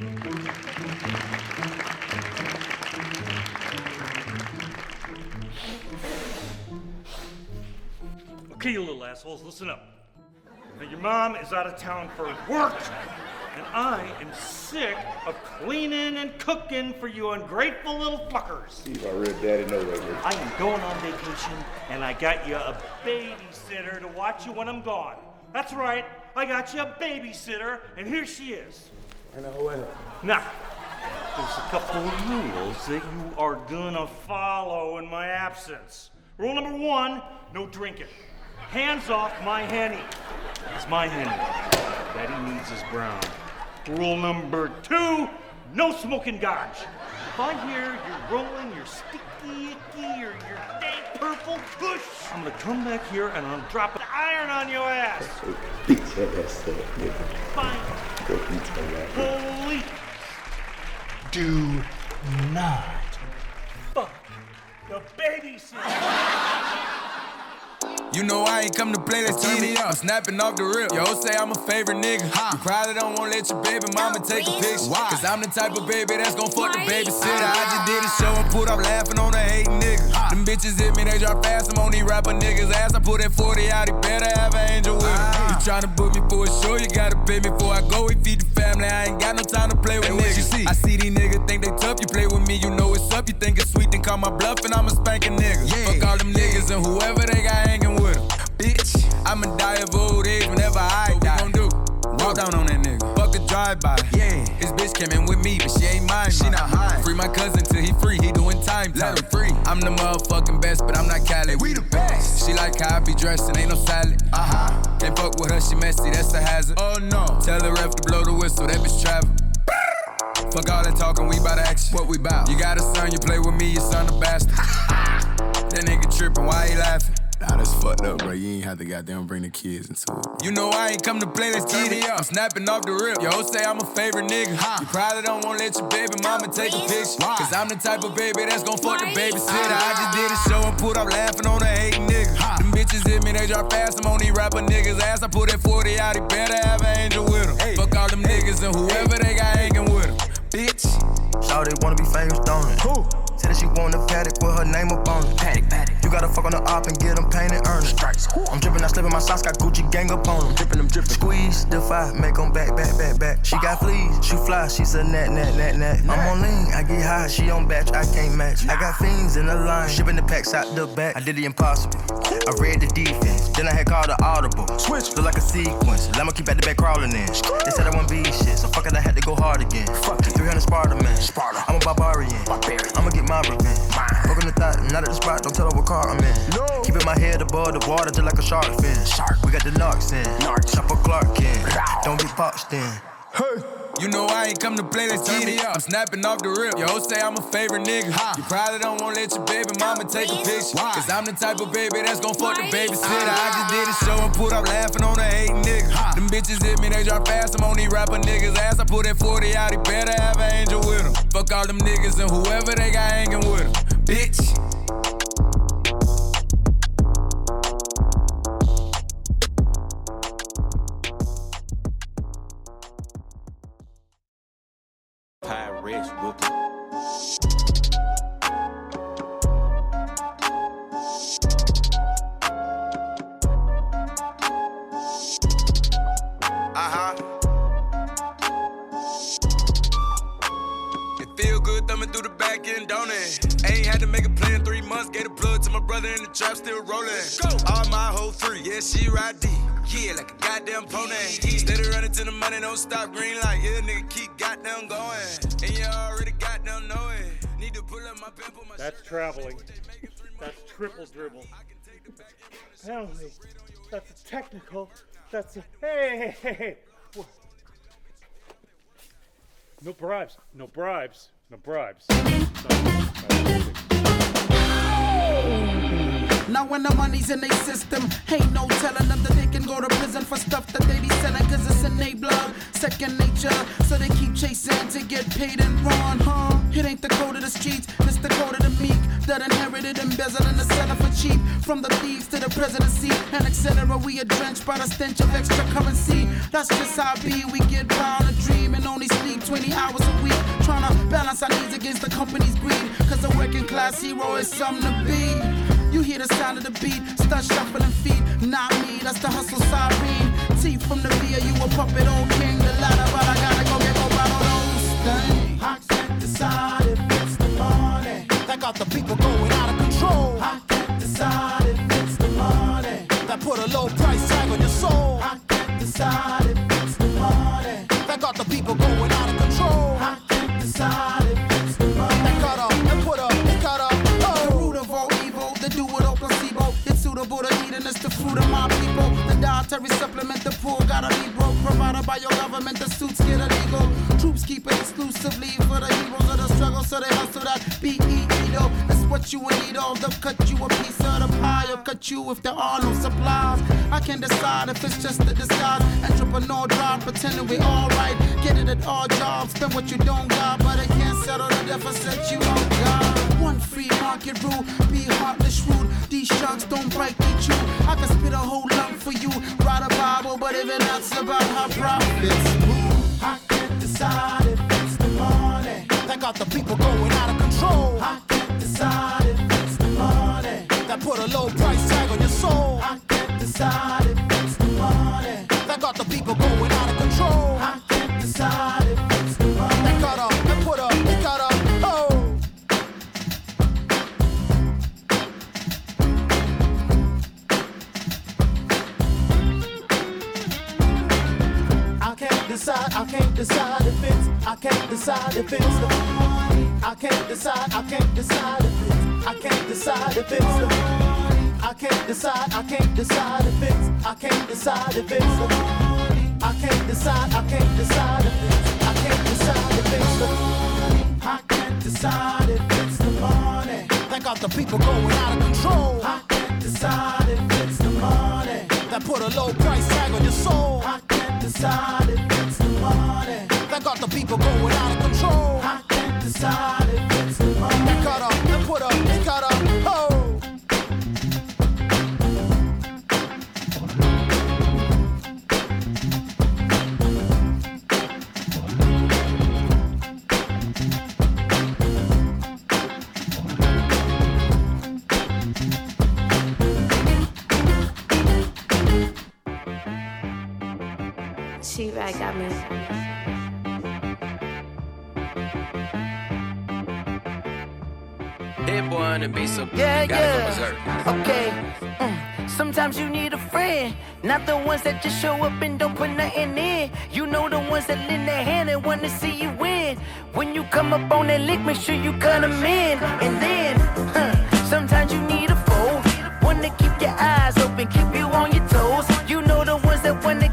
Okay, you little assholes, listen up. Now, your mom is out of town for work, and I am sick of cleaning and cooking for you ungrateful little fuckers. Steve, I read Daddy know that. I am going on vacation, and I got you a babysitter to watch you when I'm gone. That's right, I got you a babysitter, and here she is. I know well. Now, there's a couple of rules that you are gonna follow in my absence. Rule number one no drinking. Hands off my henny. It's my henny. Daddy needs his brown. Rule number two no smoking garbage. If I hear you're rolling your sticky icky or your dank purple push, I'm gonna come back here and I'm dropping iron on your ass. Beat your ass up, nigga. Fine. Police. Do not fuck the babysitter. You know I ain't come to play, let's turn me up. I'm snapping off the rip. Yo, say I'm a favorite nigga. You probably don't wanna let your baby mama take a picture. Why? Cause I'm the type of baby that's gon' fuck the babysitter. I just did a ah. show and put up laughing on a hating nigga. Them bitches hit me, they drop fast. I'm on these rapper niggas' ass. I put that 40 out, he better have an angel with him. Ah. You tryna book me for a show, you gotta pay me before I go. We feed the family, I ain't got no time to play with niggas. You see? I see these niggas think they tough. You play with me, you know it's up. You think it's sweet, then call my bluff, and I'ma spank a nigga. Fuck all them niggas and whoever they got hanging with. Bitch, I'ma die of old age whenever I die. What we gon' do? Walk down on that nigga. Fuck the drive-by. Yeah. His bitch came in with me, but she ain't mine. She not high. Free my cousin till he free. He doing time. Let him free. I'm the motherfucking best, but I'm not Cali. We the best. She like how I be dressed and ain't no salad. Uh huh. Can't fuck with her, she messy. That's a hazard. Oh no. Tell the ref to blow the whistle. That bitch travel. Fuck all that talking, we bout action. What we bout? You got a son, you play with me, your son a bastard. that nigga tripping, why he laughing? Nah, that's fucked up, bro. You ain't have to goddamn bring the kids into it. You know I ain't come to play, let's turn me up. I'm snapping off the rip. Yo, say I'm a favorite nigga. You probably don't wanna let your baby mama take a picture. Cause I'm the type of baby that's gon' fuck the babysitter. I just did a ah. show and put up laughing on a hating nigga. Them bitches hit me, they drop fast. I'm on these rapper niggas' ass. I put that 40 out, he better have an angel with him. Fuck all them niggas and whoever they got hanging with him. Bitch. Shawty wanna be famous, don't it? Who? Said that she want a Patek with her name up on it. Patek, Patek. You gotta fuck on the op and get them painted, earn it. Strikes. I'm dripping, I slipping my socks, got Gucci gang up on them. Dripping them, dripping. Squeeze, defy, make them back, back, back, back. She got fleas, she fly, she's a nat, nat, nat, nat. I'm on lean, I get high, she on batch, I can't match. I got fiends in the line, shipping the packs out the back. I did the impossible. I read the defense, then I had called the audible. Switch, look like a sequence. Let me keep at the back crawling in. They said I won't be shit, so fuck it, I had to go hard again. Fuck it, 300 Sparta man. Sparta. I'm a barbarian. barbarian. I'ma get my revenge. Fuck the thought, not at the spot, don't tell her what car I'm in. No. Keeping my head above the water just like a shark fin. Shark. We got the narcs in. Narcs. Chopper Clark in. Don't get boxed in. Hey. You know I ain't come to play, let's turn me up. I'm snapping off the rip. Yo, say I'm a favorite nigga. You probably don't wanna let your baby mama take a picture. Cause I'm the type of baby that's gon' fuck the babysitter. I just did a ah. show and put up laughing on a hating nigga. Them bitches hit me, they drop fast. I'm on these rapper niggas' ass. I put that 40 out, he better have an angel with him. Fuck all them niggas and whoever they got hanging with him. Bitch. Pyrex whooping. Uh huh. It feel good thumbing through the back end, don't it? Ain't had to make a plan three months. Gave a plug to my brother in the trap, still rolling. Go. All my whole three, yeah, she ride deep. Yeah, like a goddamn pony. Steady running to the money, don't stop. Green light, yeah, nigga, keep goddamn going. And you already goddamn know it. Need to pull up my pen, my That's shit- traveling. That's triple dribble. That's penalty. That's a technical. That's a hey, hey, hey, hey. Wha- No bribes. No bribes. No bribes. Now when the money's in their system, ain't no telling them that they can go to prison for stuff that they be selling, cause it's in their blood, second nature. So they keep chasing to get paid and run, huh? It ain't the code of the streets, it's the code of the meek that inherited embezzling the seller for cheap. From the thieves to the presidency, and etc. We are drenched by the stench of extra currency. That's just how be. We get round a dream and only sleep 20 hours a week. Trying to balance our needs against the company's greed. Cause a working class hero is something to be. You hear the sound of the beat, start shuffling feet. Not me, that's the hustle siren. Teeth from the beer, you a puppet old king. The ladder, but I gotta go get more of those things. I can't decide if it's the money that got the people going out of control. I can't decide if it's the money that put a low price tag on your soul. I can't decide if it's the money that got the people going out of control. I can't decide cut you if there are no supplies. I can decide if it's just a disguise. Entrepreneur drive, pretending we alright. Get it at all jobs, spend what you don't got, but it can't settle the deficit you don't got. One free market rule, be heartless, rude. These sharks don't break each you. I can spit a whole lump for you. Write a Bible, but even that's about how profits. I can't decide if it's the money that got the people going out of control. I can't decide if it's the money that put a low price decide if it's the money that got the people going out of control. I can't decide if it's the money that cut up and put up and cut up. Oh. I can't decide, I can't decide if it's, I can't decide if it's the money. I can't decide, I can't decide if it's, I can't decide if it's the money. Can't decide, I can't decide if it's, I can't decide if it's the. I can't decide, I can't decide if it's, I can't decide if it's the. I can't decide if it's the money that got the people going out of control. I can't decide if it's the money that put a low price tag on your soul. I can't decide if it's the money that got the people going out of control. I can't decide That boy on the beat, so Yeah, yeah. Okay. Mm. Sometimes you need a friend, not the ones that just show up and don't put nothing in. You know the ones that lend their hand and wanna see you win. When you come up on that lick, make sure you cut 'em in. And then, huh, sometimes you need a foe, one to keep your eyes open, keep you on your toes. You know the ones that wanna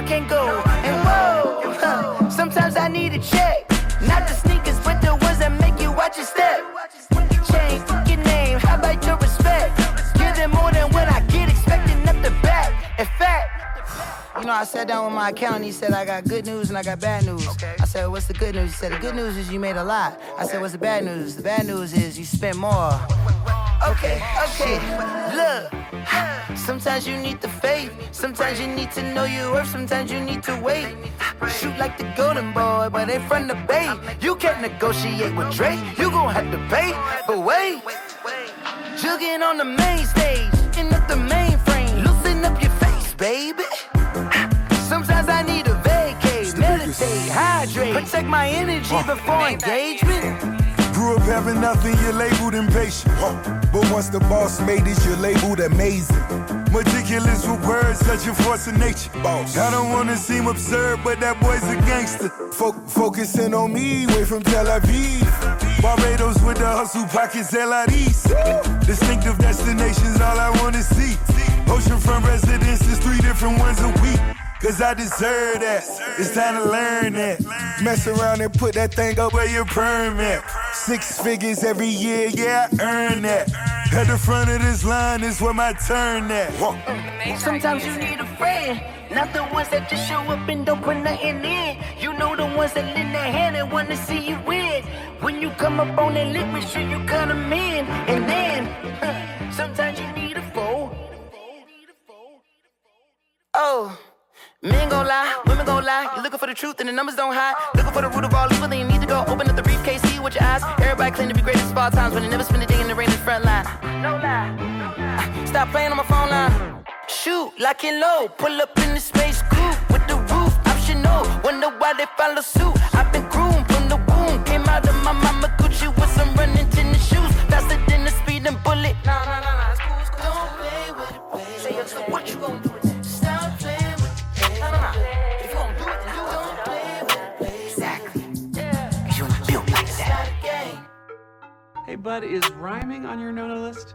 I can't go. And whoa, huh, sometimes I need a check, not the sneakers, but the ones that make you watch your step. Change your name, how about your respect? Give them more than what I get, expecting up the back. In fact, you know, I sat down with my accountant. He said, I got good news and I got bad news. I said, What's the good news? He said, The good news is you made a lot. I said, What's the bad news? The bad news is you spent more. Okay, okay, look. Sometimes you need the faith. Sometimes you need to know your worth. Sometimes you need to wait. Shoot like the golden boy, but ain't from the bay. You can't negotiate with Drake. You gon' have to pay. But wait, jugging on the main stage, in up the mainframe. Loosen up your face, baby. Sometimes I need a vacate, meditate, hydrate, protect my energy before engagement. Having nothing, you're labeled impatient. But once the boss made it, you're labeled amazing. Meticulous with words, such a force of nature. Boss. I don't wanna seem absurd, but that boy's a gangster. Fo- focusing on me, way from Tel Aviv. Barbados with the hustle pockets, LIDs. Distinctive destinations, all I wanna see. Oceanfront residences, three different ones a week. Cause I deserve that. It's time to learn that. Mess around and put that thing up where your permit. Six figures every year, yeah, I earn that. At the front of this line is where my turn at. Sometimes you need a friend, not the ones that just show up and don't put nothing in. You know the ones that lend their hand and wanna see you win. When you come up on that make sure you cut them in. Lie. You looking for the truth and the numbers don't hide. Looking for the root of all evil, then you need to go open up the briefcase, see with your eyes. Everybody claim to be great of all times, when they never spend a day in the rain in the front line. No lie. Uh, Stop playing on my phone line. Shoot, lock and low. Pull up in the space coupe with the roof optional. Wonder why they follow suit. I've been groomed from the womb. Came out of my mama Gucci with some running tennis shoes. Faster than a speeding bullet. Nah, nah, nah, Hey, is rhyming on your no-no list?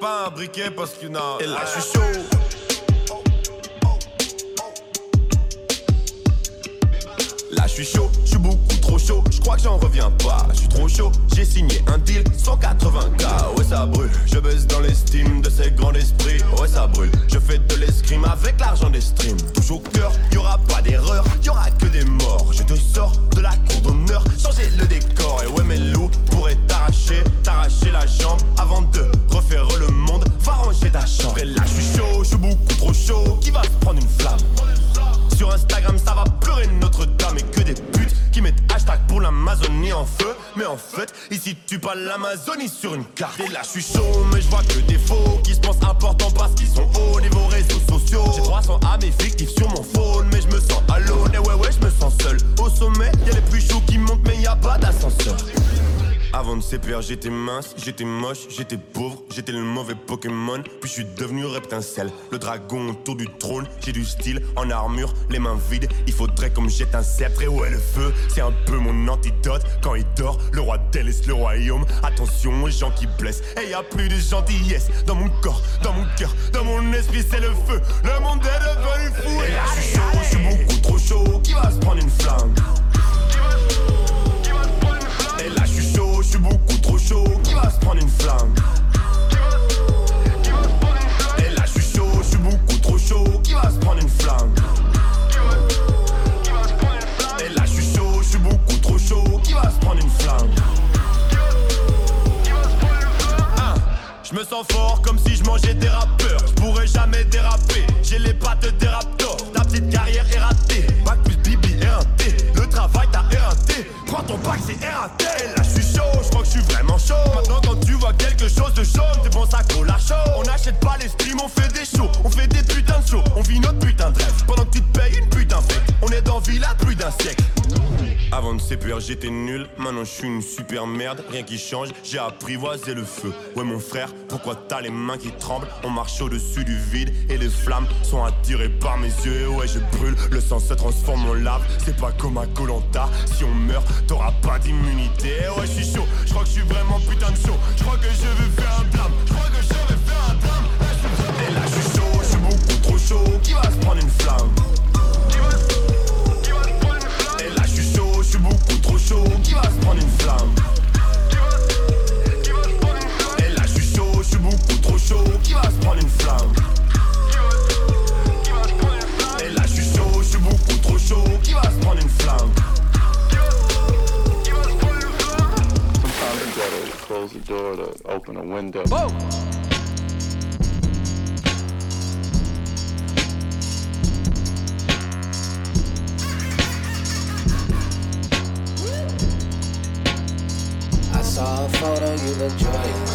Pas un briquet parce que non. Et là, je suis chaud. Là, je suis chaud, je suis beaucoup trop chaud. Je crois que j'en reviens pas. Je suis trop chaud, j'ai signé un deal 180k. Ouais, ça brûle. Je baisse dans l'estime de ces grands esprits. Ouais, ça brûle. Je fais de l'escrime avec l'argent des streams. Touche au cœur, y aura pas d'erreur, y aura que des morts. Je te sors de la cour d'honneur, changer le décor. Et ouais, pourraient t'arracher, la jambe avant de refaire le monde. Va ranger ta chambre. Et là, je suis chaud, je suis beaucoup trop chaud. Qui va se prendre une flamme? Sur Instagram, ça va pleurer Notre-Dame et que des putes qui mettent hashtag pour l'Amazonie en feu. Mais en fait, ici tu pas l'Amazonie sur une carte. Et là, je suis chaud, mais je vois que des faux qui se pensent importants parce qu'ils sont hauts niveau réseaux sociaux. J'ai 300 amis fictifs J'étais mince, j'étais moche, j'étais pauvre, j'étais le mauvais Pokémon. Puis je suis devenu reptincelle, le dragon autour du trône. J'ai du style en armure, les mains vides. Il faudrait comme jette un sceptre. Et ouais, le feu, c'est un peu mon antidote. Quand il dort, le roi délaisse le royaume. Attention aux gens qui blessent. Et y a plus de gentillesse dans mon corps, dans mon cœur, dans mon esprit, c'est le feu. Le monde est devenu fou. Et là, je suis chaud, je suis beaucoup trop chaud. Qui va se prendre une flamme? Beaucoup trop chaud Qui va se prendre une flamme Et là je suis chaud, je suis beaucoup trop chaud Qui va se prendre une flamme Et là je suis chaud, je suis beaucoup trop chaud Qui va se prendre une flamme Ah, Je me sens fort comme si je mangeais des rappeurs. Je pourrais jamais déraper. J'ai les pattes des raptors. Ta petite carrière est ratée. Bac plus bibi et un T Le travail t'as éreinté. Prends ton bac c'est RAT Là je suis vraiment chaud. Maintenant quand tu vois quelque chose de chaud T'es bon ça colle à chaud On n'achète pas les streams, on fait CPR j'étais nul, maintenant je suis une super merde, rien qui change, j'ai apprivoisé le feu. Ouais mon frère, pourquoi t'as les mains qui tremblent? On marche au-dessus du vide et les flammes sont attirées par mes yeux. Ouais je brûle, le sang se transforme en lave, c'est pas comme un Colanta. Si on meurt, t'auras pas d'immunité. Ouais je suis chaud, je crois que je suis vraiment putain de chaud. Je crois que je vais faire un blâme, je crois que je vais faire un drame. Et là je suis chaud, je suis beaucoup trop chaud. Qui va se prendre une flamme? Qui va se prendre une flamme. Et là je suis chaud, je suis beaucoup trop chaud. Qui va se prendre une flamme? Et là je suis chaud, je suis beaucoup trop chaud. Qui va se prendre une flamme? Sometimes you gotta close the door to open a window. Saw a photo, you look joyous.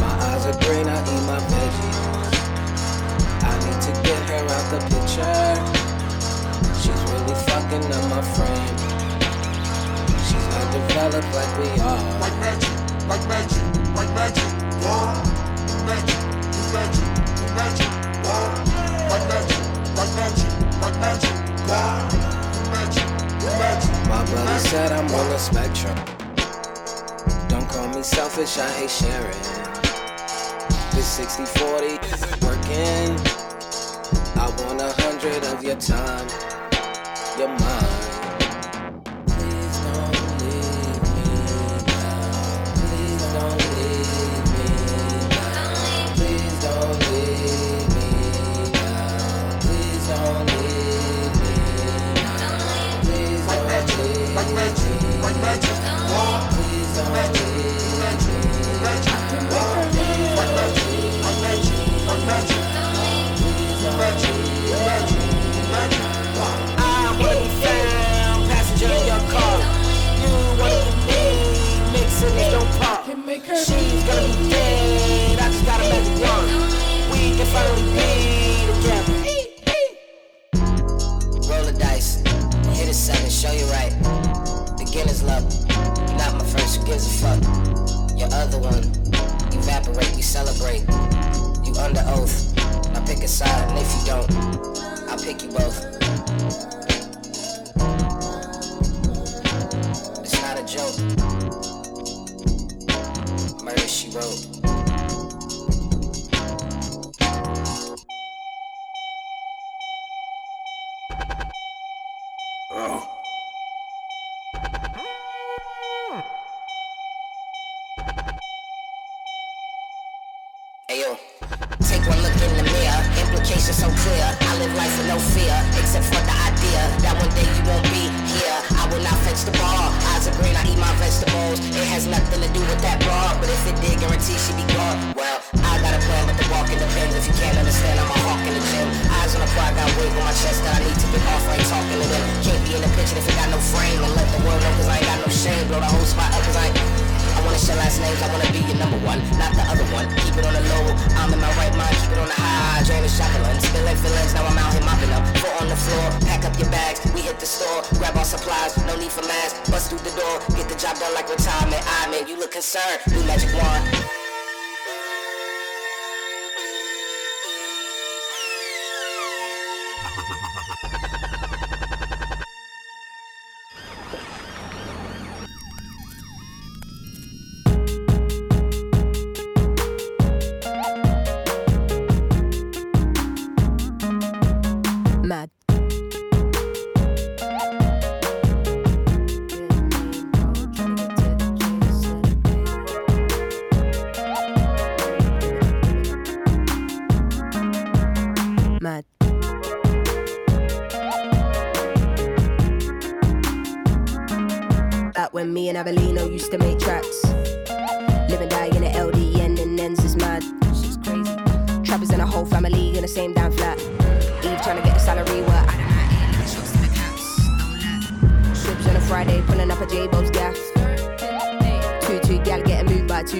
My eyes are green, I eat my veggies. I need to get her out the picture. She's really fucking up my frame. She's not developed like we are. Like magic, like magic, like magic. War, magic, magic, magic. War, like magic, like magic, like magic. War, magic, magic. My brother said I'm on the spectrum. Me selfish, I hate sharing. This 60 40 isn't working. I want a hundred of your time, your mind. Please don't leave me now. Please don't leave me now. Please don't leave me now. Please don't leave me now. Please don't leave like magic, like magic. Please don't She's gonna be dead, I just got a magic wand. We can finally be together. Roll the dice, hit a seven, show you right. Beginner's luck, not my first, who gives a fuck? Your other one, evaporate, we celebrate. Under oath, I pick a side, and if you don't, I'll pick you both. It's not a joke. Murder she wrote. Like retirement. I mean, you look concerned, new magic wand.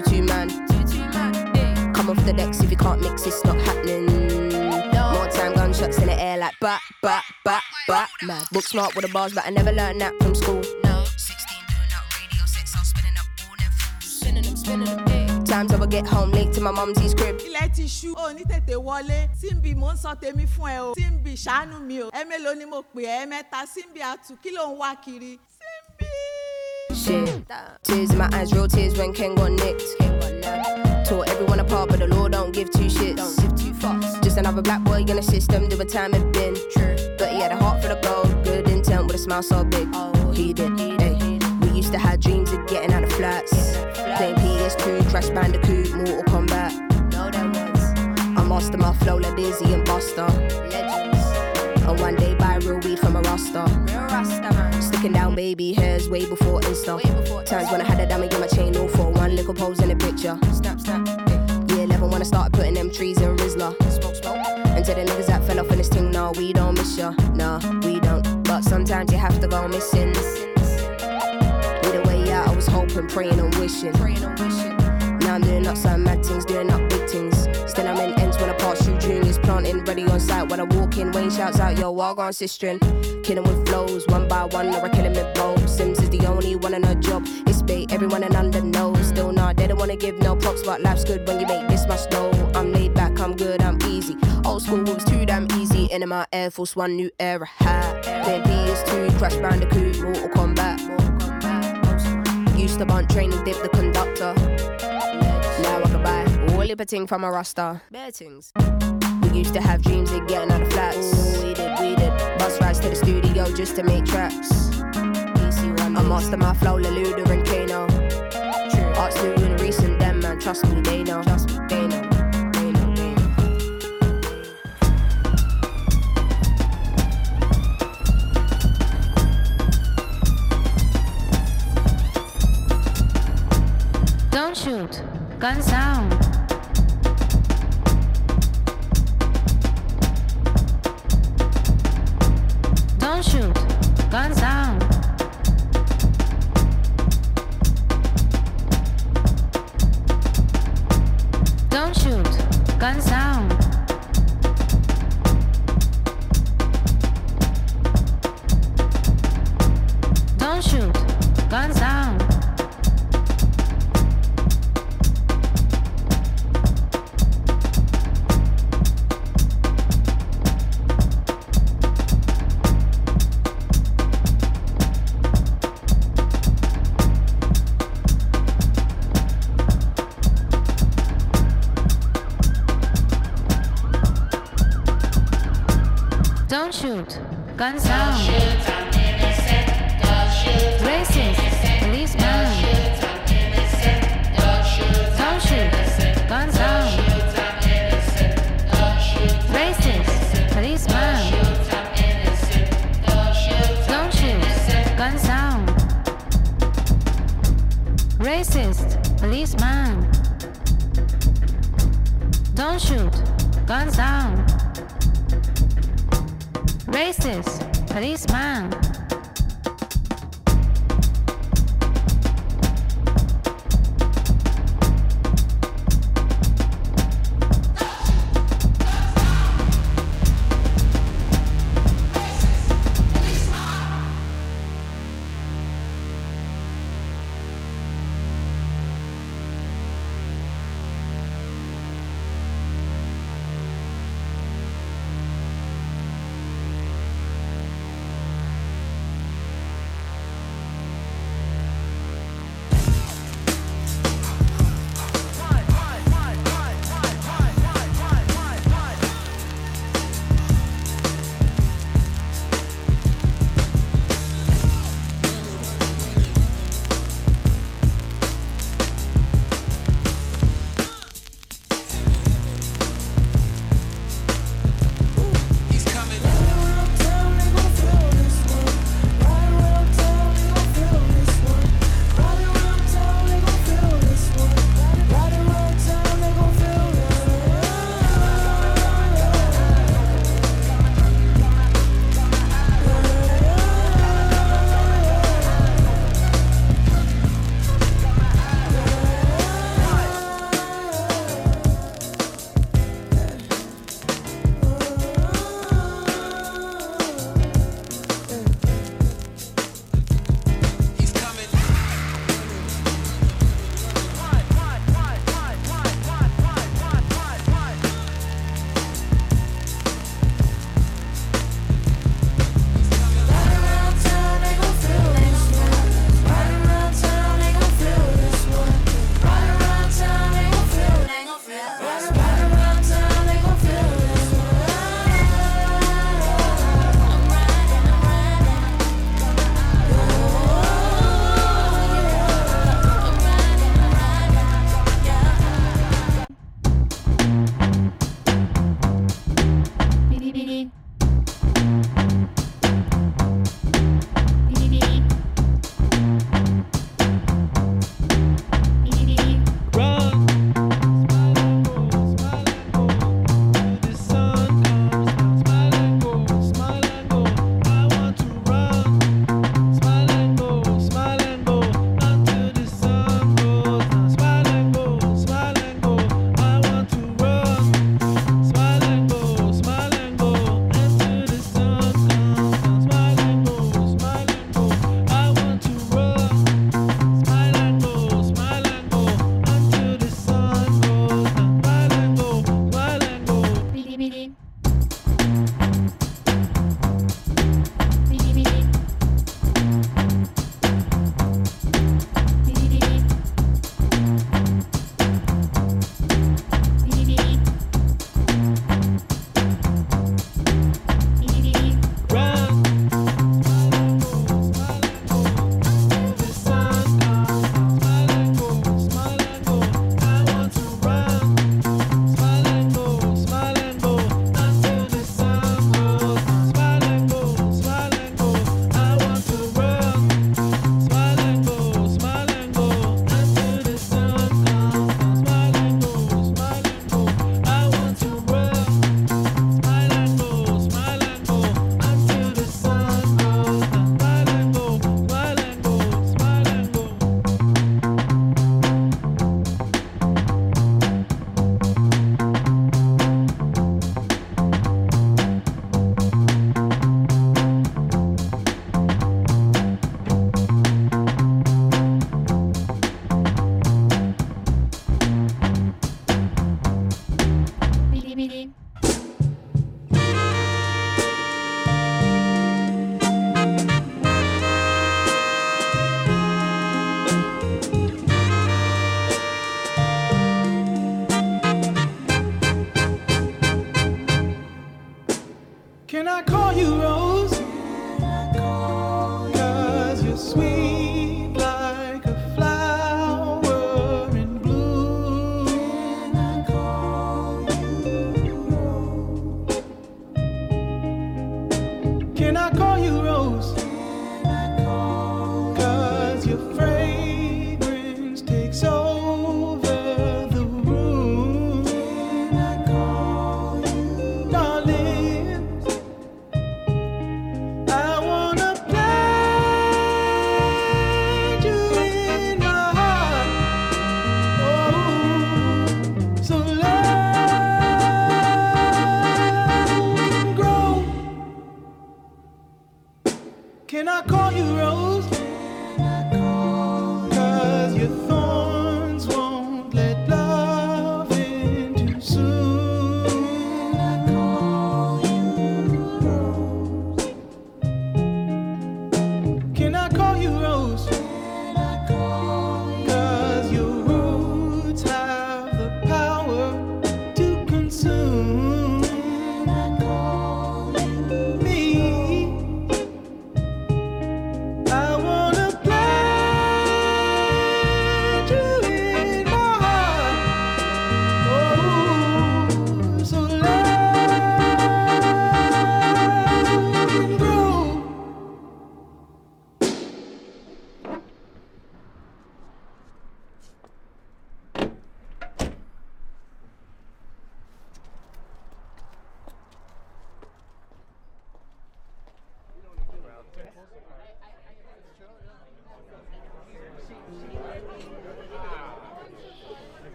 Two two man. Come off the decks if you can't mix, it's not happening. More time gunshots in the air like bat bat bat bat. Mad. Book smart with the bars, but I never learned that from school. No. 16 doing up radio sets, I'm spinning up all them fools. Spinning them, spinning them. Times I would get home late to my mumsy's crib. ilẹ̀ ti ṣú ò ní tètè wọlé síbi mò ń sọ tèmi fún ẹ o síbi ṣàánú mi o ẹ mélòó ni mo pè ẹ mẹ́ta síbi àtù kí ló ń wá kiri. Shit. Tears in my eyes, real tears when Ken got nicked. Tore everyone apart, but the law don't give two shits. Don't give two fucks. Just another black boy in the system, doing time it been. True. But he had a heart for the gold, good intent with a smile so big. Oh, he did. We used to have dreams of getting out of flats. Playing PS2, Crash Bandicoot, Mortal Kombat. No, that was. I master my flow like Dizzee and Busta. Legends. And one day buy real weed from a Rasta. Real Rasta, man. Sticking down baby hairs way before Insta. Times when I had a diamond in my chain, all for one little pose in the picture. Snap, snap. Yeah, 11 when I started putting them trees in Rizla. Smoke, smoke. And to the niggas that fell off in this thing, no, we don't miss ya. Nah, we don't. But sometimes you have to go missing. Either way out, I was hoping, praying and wishing. Praying and wishing. Now I'm doing up on site. When I walk in, Wayne shouts out, yo, walk on sistering. Killing with flows, one by one, or I kill him with both. Simz is the only one in her job. It's bait, everyone in under knows. Still not, they don't wanna give no props, but life's good when you make this much dough. I'm laid back, I'm good, I'm easy. Old school was too damn easy. In my Air Force One, new era hat. Then PS2, Crash Bandicoot, Mortal Kombat. Used to bunt training, dip the conductor. Now I can buy all liberting from a rasta. Bettings. We used to have dreams of getting out of flats. We did, we did. Bus rides to the studio just to make tracks. I master my flow, Leluda and Kano. Arts new and recent, them man, trust me, they know. Trust me, they know. They know, they know. Don't shoot. Gun sound. Don't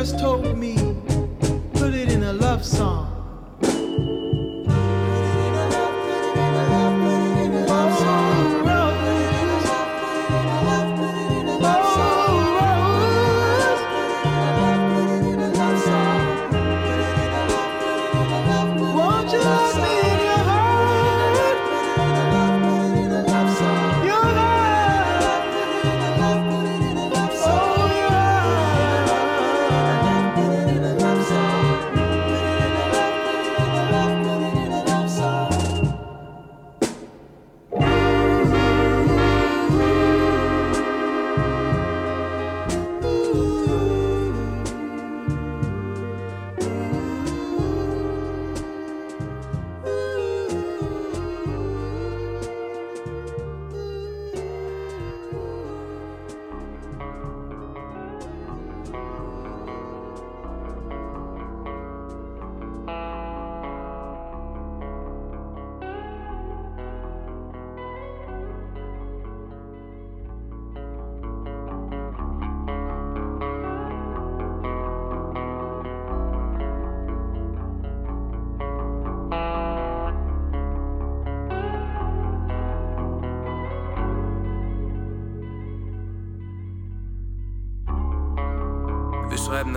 universe told me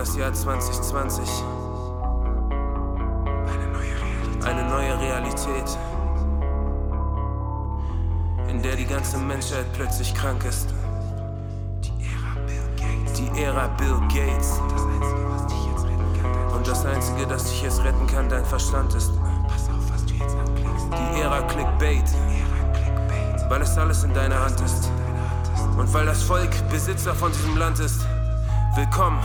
das Jahr 2020. Eine neue Realität. In der die ganze Menschheit plötzlich krank ist. Die Ära Bill Gates. Und das Einzige, das dich jetzt retten kann, dein Verstand ist. Die Ära Clickbait. Weil es alles in deiner Hand ist. Und weil das Volk Besitzer von diesem Land ist. Willkommen,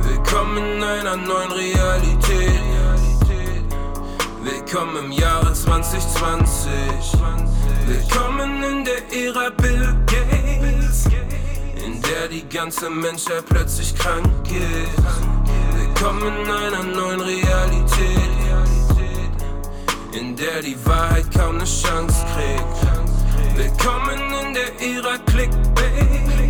willkommen in einer neuen Realität. Willkommen im Jahre 2020. Willkommen in der Ära Bill Gates, in der die ganze Menschheit plötzlich krank ist. Willkommen in einer neuen Realität, in der die Wahrheit kaum eine Chance kriegt. Willkommen in der Ära Clickbait.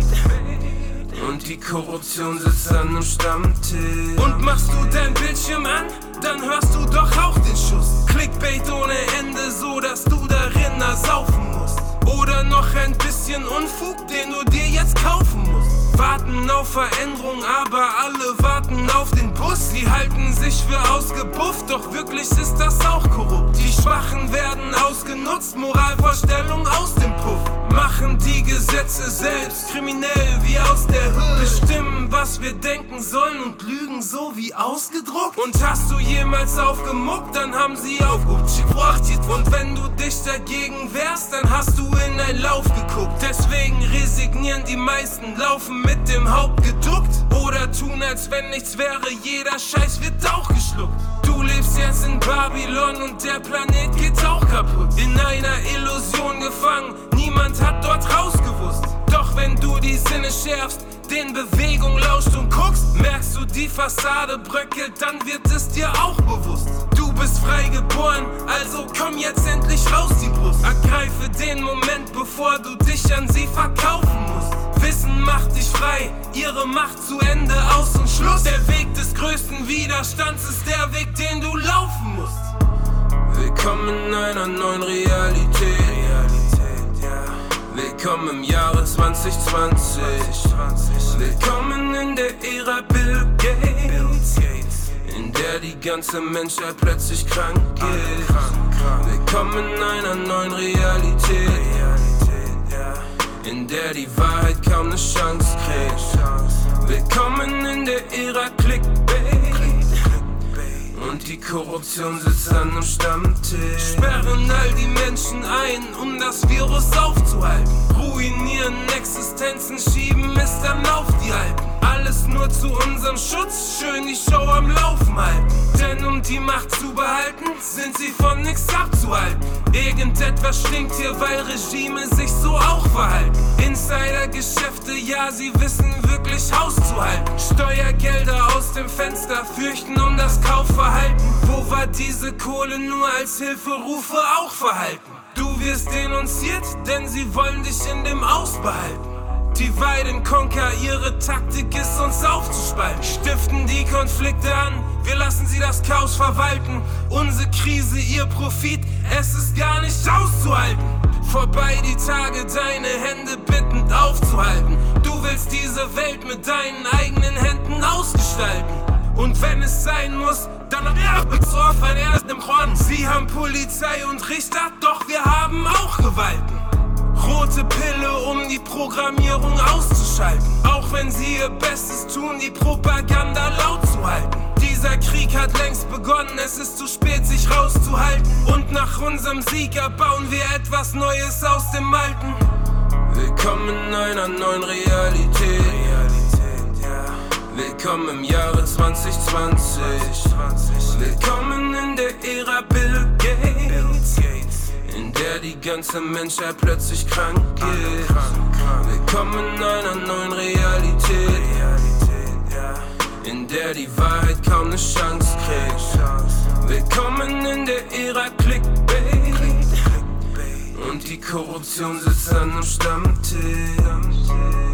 Und die Korruption sitzt an einem Stammtisch. Und machst du dein Bildschirm an? dann hörst du doch auch den Schuss. Clickbait ohne Ende, so dass du darin ersaufen musst. Oder noch ein bisschen Unfug, den du dir jetzt kaufen musst. Warten auf Veränderung, aber alle warten auf den Bus. Sie halten sich für ausgebufft, doch wirklich ist das auch korrupt. Die Schwachen werden ausgenutzt, Moralvorstellung aus dem Puff. Machen die Gesetze selbst kriminell wie aus der Hölle. Bestimmen, was wir denken sollen und lügen so wie ausgedruckt. Und hast du jemals aufgemuckt, dann haben sie aufgebracht. Und wenn du dich dagegen wehrst, dann hast du in ein Lauf geguckt. Deswegen resignieren die meisten, laufen mit dem Haupt geduckt. Oder tun, als wenn nichts wäre, jeder Scheiß wird auch geschluckt. Du lebst jetzt in Babylon und der Planet geht auch kaputt. In einer Illusion gefangen, niemand hat dort rausgewusst. Doch wenn du die Sinne schärfst, den Bewegung lauscht und guckst, merkst du, die Fassade bröckelt, dann wird es dir auch bewusst. Du bist frei geboren, also komm jetzt endlich raus die Brust. Ergreife den Moment, bevor du dich an sie verkaufen musst. Wissen macht dich frei, ihre Macht zu Ende, aus und Schluss. Der Weg des größten Widerstands ist der Weg, den du laufen musst. Willkommen in einer neuen Realität. Willkommen im Jahre 2020. Willkommen in der Ära Bill Gates, in der die ganze Menschheit plötzlich krank ist. Willkommen in einer neuen Realität, in der die Wahrheit kaum eine Chance kriegt. Willkommen in der Ära Clickbait. Und die Korruption sitzt an dem Stammtisch. Sperren all die Menschen ein, um das Virus aufzuhalten. Ruinieren Existenzen, schieben es dann auf die Alten. Alles nur zu unserem Schutz, schön die Show am Laufen halten. Denn um die Macht zu behalten, sind sie von nichts abzuhalten. Irgendetwas stinkt hier, weil Regime sich so auch verhalten. Insidergeschäfte, ja, sie wissen wirklich Haus zu halten. Steuergelder aus dem Fenster fürchten um das Kaufverhalten. Wo war diese Kohle nur als Hilferufe auch verhalten? Du wirst denunziert, denn sie wollen dich in dem Aus behalten. Die Weidenkonker, ihre Taktik ist uns aufzuspalten. Stiften die Konflikte an, wir lassen sie das Chaos verwalten. Unsere Krise, ihr Profit, es ist gar nicht auszuhalten. Vorbei die Tage, deine Hände bittend aufzuhalten. Du willst diese Welt mit deinen eigenen Händen ausgestalten. Und wenn es sein muss, dann auf ein erstem Korn. Sie haben Polizei und Richter, doch wir haben auch Gewalten. Rote Pille, um die Programmierung auszuschalten. Auch wenn sie ihr Bestes tun, die Propaganda laut zu halten. Dieser Krieg hat längst begonnen, es ist zu spät, sich rauszuhalten. Und nach unserem Sieg erbauen wir etwas Neues aus dem Alten. Willkommen in einer neuen Realität. Willkommen im Jahre 2020. Willkommen in der Ära Bill Gates, der die ganze Menschheit plötzlich krank ist. Willkommen in einer neuen Realität, in der die Wahrheit kaum eine Chance kriegt. Willkommen in der Ära Clickbait, und die Korruption sitzt an dem Stammtisch.